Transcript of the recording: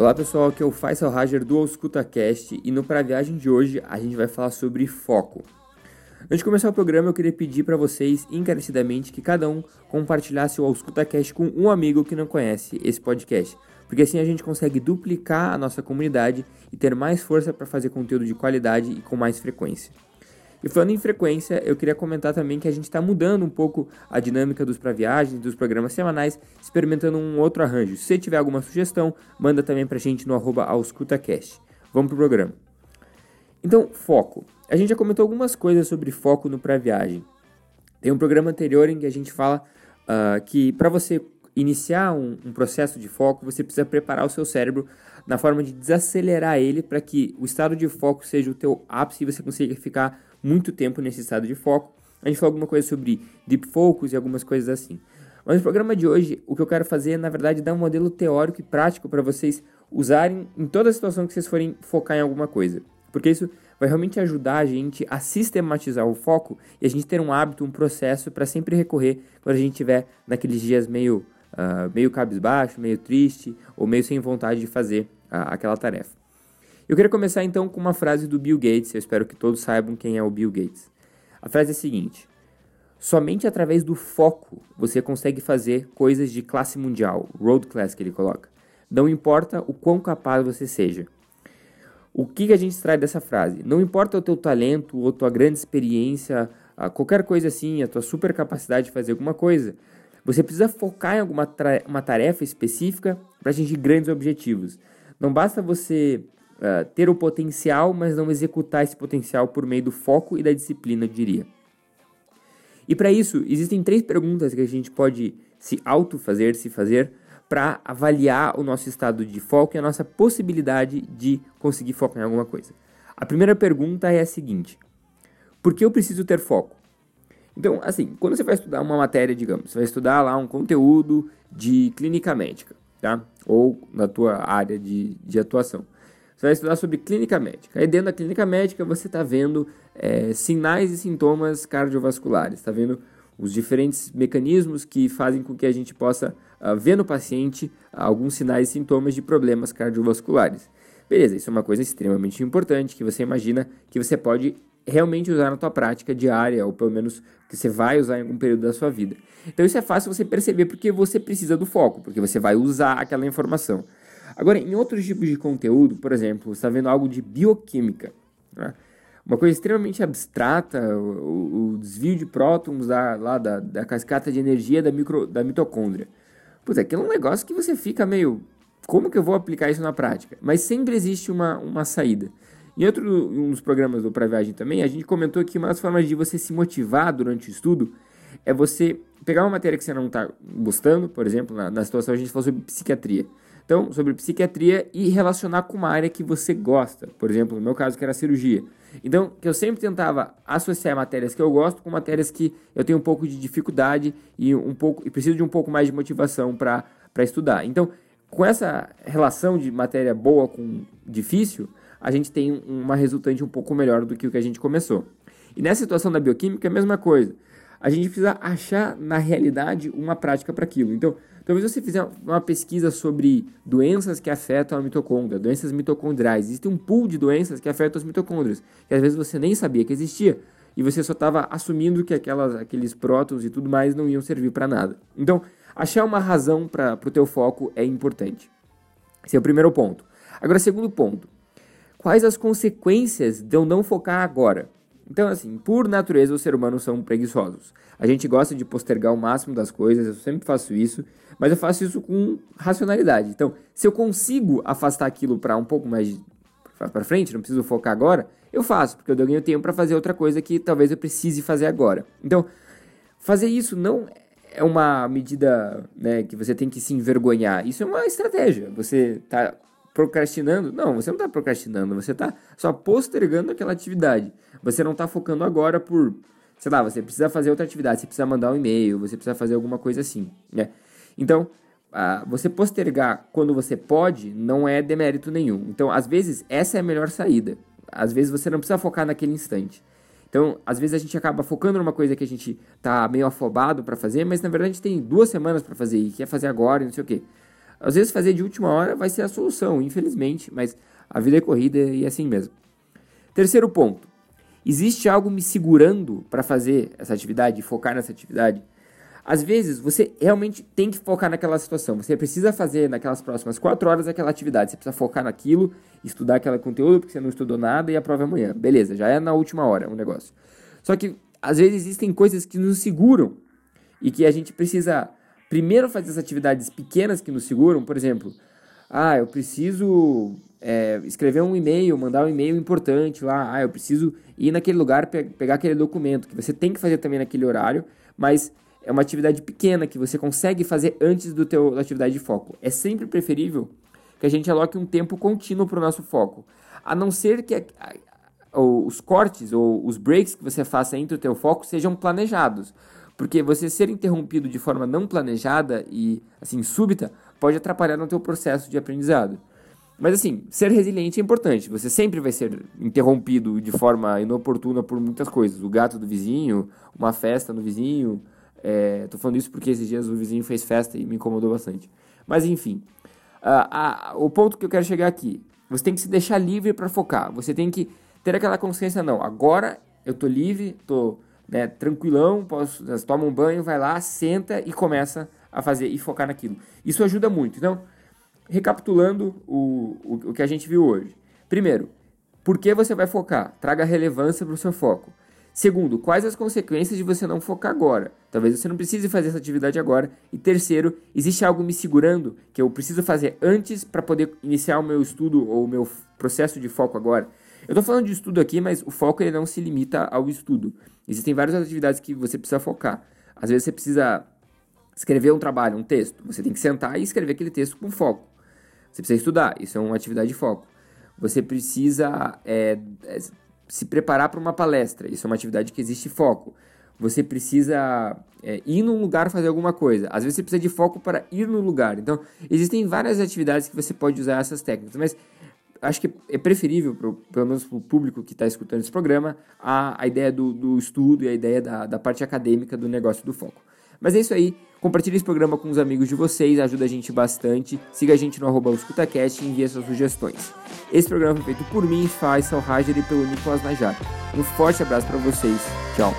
Olá pessoal, aqui é o Faisal Rager do EscutaCast e no Pra Viagem de hoje a gente vai falar sobre foco. Antes de começar o programa, eu queria pedir para vocês encarecidamente que cada um compartilhasse o EscutaCast com um amigo que não conhece esse podcast, porque assim a gente consegue duplicar a nossa comunidade e ter mais força para fazer conteúdo de qualidade e com mais frequência. E falando em frequência, eu queria comentar também que a gente está mudando um pouco a dinâmica dos para viagens, dos programas semanais, experimentando um outro arranjo. Se tiver alguma sugestão, manda também para a gente no arroba. Vamos pro programa. Então, foco. A gente já comentou algumas coisas sobre foco no pré-viagem. Tem um programa anterior em que a gente fala uh, que para você iniciar um, um, processo de foco, você precisa preparar o seu cérebro na forma de desacelerar ele para que o estado de foco seja o teu ápice e você consiga ficar muito tempo nesse estado de foco. A gente falou alguma coisa sobre deep focus e algumas coisas assim. Mas no programa de hoje, o que eu quero fazer é, na verdade, dar um modelo teórico e prático para vocês usarem em toda situação que vocês forem focar em alguma coisa. Porque isso vai realmente ajudar a gente a sistematizar o foco e a gente ter um hábito, um processo para sempre recorrer quando a gente estiver naqueles dias meio, uh, meio cabisbaixo, meio triste ou meio sem vontade de fazer uh, aquela tarefa. Eu queria começar então com uma frase do Bill Gates, eu espero que todos saibam quem é o Bill Gates. A frase é a seguinte: Somente através do foco você consegue fazer coisas de classe mundial, road class que ele coloca. Não importa o quão capaz você seja. O que a gente extrai dessa frase? Não importa o teu talento ou tua grande experiência, qualquer coisa assim, a tua super capacidade de fazer alguma coisa. Você precisa focar em alguma uma tarefa específica para atingir grandes objetivos. Não basta você uh, ter o potencial, mas não executar esse potencial por meio do foco e da disciplina, eu diria. E para isso, existem três perguntas que a gente pode se auto-fazer, se fazer, para avaliar o nosso estado de foco e a nossa possibilidade de conseguir focar em alguma coisa. A primeira pergunta é a seguinte: por que eu preciso ter foco? Então, assim, quando você vai estudar uma matéria, digamos, você vai estudar lá um conteúdo de clínica médica, tá? Ou na tua área de, de atuação. Você vai estudar sobre clínica médica. Aí dentro da clínica médica você está vendo é, sinais e sintomas cardiovasculares, está vendo os diferentes mecanismos que fazem com que a gente possa uh, ver no paciente alguns sinais e sintomas de problemas cardiovasculares. Beleza, isso é uma coisa extremamente importante que você imagina que você pode realmente usar na tua prática diária, ou pelo menos que você vai usar em algum período da sua vida. Então isso é fácil você perceber porque você precisa do foco, porque você vai usar aquela informação. Agora, em outros tipos de conteúdo, por exemplo, você está vendo algo de bioquímica, né? uma coisa extremamente abstrata, o, o desvio de prótons da, lá da, da cascata de energia da, micro, da mitocôndria. Pois aquilo é um negócio que você fica meio. Como que eu vou aplicar isso na prática? Mas sempre existe uma, uma saída. Em outro um dos programas do Pra Viagem também, a gente comentou que uma das formas de você se motivar durante o estudo é você pegar uma matéria que você não está gostando, por exemplo, na, na situação a gente falou sobre psiquiatria. Então, sobre psiquiatria e relacionar com uma área que você gosta. Por exemplo, no meu caso, que era cirurgia. Então, que eu sempre tentava associar matérias que eu gosto com matérias que eu tenho um pouco de dificuldade e um pouco e preciso de um pouco mais de motivação para estudar. Então, com essa relação de matéria boa com difícil, a gente tem uma resultante um pouco melhor do que o que a gente começou. E nessa situação da bioquímica é a mesma coisa. A gente precisa achar na realidade uma prática para aquilo. Então, Talvez você fizer uma pesquisa sobre doenças que afetam a mitocôndria, doenças mitocondriais. Existe um pool de doenças que afetam as mitocôndrias, que às vezes você nem sabia que existia. E você só estava assumindo que aquelas, aqueles prótons e tudo mais não iam servir para nada. Então, achar uma razão para o teu foco é importante. Esse é o primeiro ponto. Agora, segundo ponto. Quais as consequências de eu não focar agora? Então, assim, por natureza, os seres humanos são preguiçosos. A gente gosta de postergar o máximo das coisas, eu sempre faço isso, mas eu faço isso com racionalidade. Então, se eu consigo afastar aquilo para um pouco mais para frente, não preciso focar agora, eu faço, porque eu ganho tempo para fazer outra coisa que talvez eu precise fazer agora. Então, fazer isso não é uma medida né, que você tem que se envergonhar. Isso é uma estratégia. Você está procrastinando? Não, você não está procrastinando, você está só postergando aquela atividade. Você não está focando agora por, sei lá, você precisa fazer outra atividade, você precisa mandar um e-mail, você precisa fazer alguma coisa assim, né? Então, uh, você postergar quando você pode não é demérito nenhum. Então, às vezes, essa é a melhor saída. Às vezes, você não precisa focar naquele instante. Então, às vezes a gente acaba focando numa coisa que a gente tá meio afobado para fazer, mas na verdade tem duas semanas para fazer e quer fazer agora não sei o quê. Às vezes fazer de última hora vai ser a solução, infelizmente, mas a vida é corrida e é assim mesmo. Terceiro ponto. Existe algo me segurando para fazer essa atividade, focar nessa atividade? Às vezes, você realmente tem que focar naquela situação. Você precisa fazer naquelas próximas quatro horas aquela atividade. Você precisa focar naquilo, estudar aquele conteúdo, porque você não estudou nada e a prova é amanhã. Beleza, já é na última hora o um negócio. Só que, às vezes, existem coisas que nos seguram e que a gente precisa primeiro fazer as atividades pequenas que nos seguram. Por exemplo, ah, eu preciso é, escrever um e-mail, mandar um e-mail importante lá. Ah, eu preciso ir naquele lugar pe pegar aquele documento que você tem que fazer também naquele horário, mas é uma atividade pequena que você consegue fazer antes do teu da atividade de foco. É sempre preferível que a gente aloque um tempo contínuo para o nosso foco, a não ser que a, a, os cortes ou os breaks que você faça entre o teu foco sejam planejados, porque você ser interrompido de forma não planejada e assim súbita pode atrapalhar no teu processo de aprendizado. Mas assim, ser resiliente é importante. Você sempre vai ser interrompido de forma inoportuna por muitas coisas. O gato do vizinho, uma festa no vizinho, é, tô falando isso porque esses dias o vizinho fez festa e me incomodou bastante. Mas enfim, o ponto que eu quero chegar aqui, você tem que se deixar livre para focar. Você tem que ter aquela consciência, não, agora eu tô livre, tô né, tranquilão, posso, toma um banho, vai lá, senta e começa a fazer e focar naquilo. Isso ajuda muito. Então, recapitulando o, o, o que a gente viu hoje. Primeiro, por que você vai focar? Traga relevância para o seu foco. Segundo, quais as consequências de você não focar agora? Talvez você não precise fazer essa atividade agora. E terceiro, existe algo me segurando que eu preciso fazer antes para poder iniciar o meu estudo ou o meu processo de foco agora? Eu estou falando de estudo aqui, mas o foco ele não se limita ao estudo. Existem várias atividades que você precisa focar. Às vezes você precisa escrever um trabalho, um texto. Você tem que sentar e escrever aquele texto com foco. Você precisa estudar, isso é uma atividade de foco. Você precisa é, se preparar para uma palestra. Isso é uma atividade que existe foco. Você precisa é, ir num lugar fazer alguma coisa. Às vezes você precisa de foco para ir no lugar. Então, existem várias atividades que você pode usar essas técnicas, mas acho que é preferível, pro, pelo menos para o público que está escutando esse programa, a, a ideia do, do estudo e a ideia da, da parte acadêmica do negócio do foco. Mas é isso aí. Compartilhe esse programa com os amigos de vocês, ajuda a gente bastante. Siga a gente no arroba EscutaCast e envie suas sugestões. Esse programa foi feito por mim, Faisal Rajer e pelo Nicolas Najar. Um forte abraço para vocês. Tchau.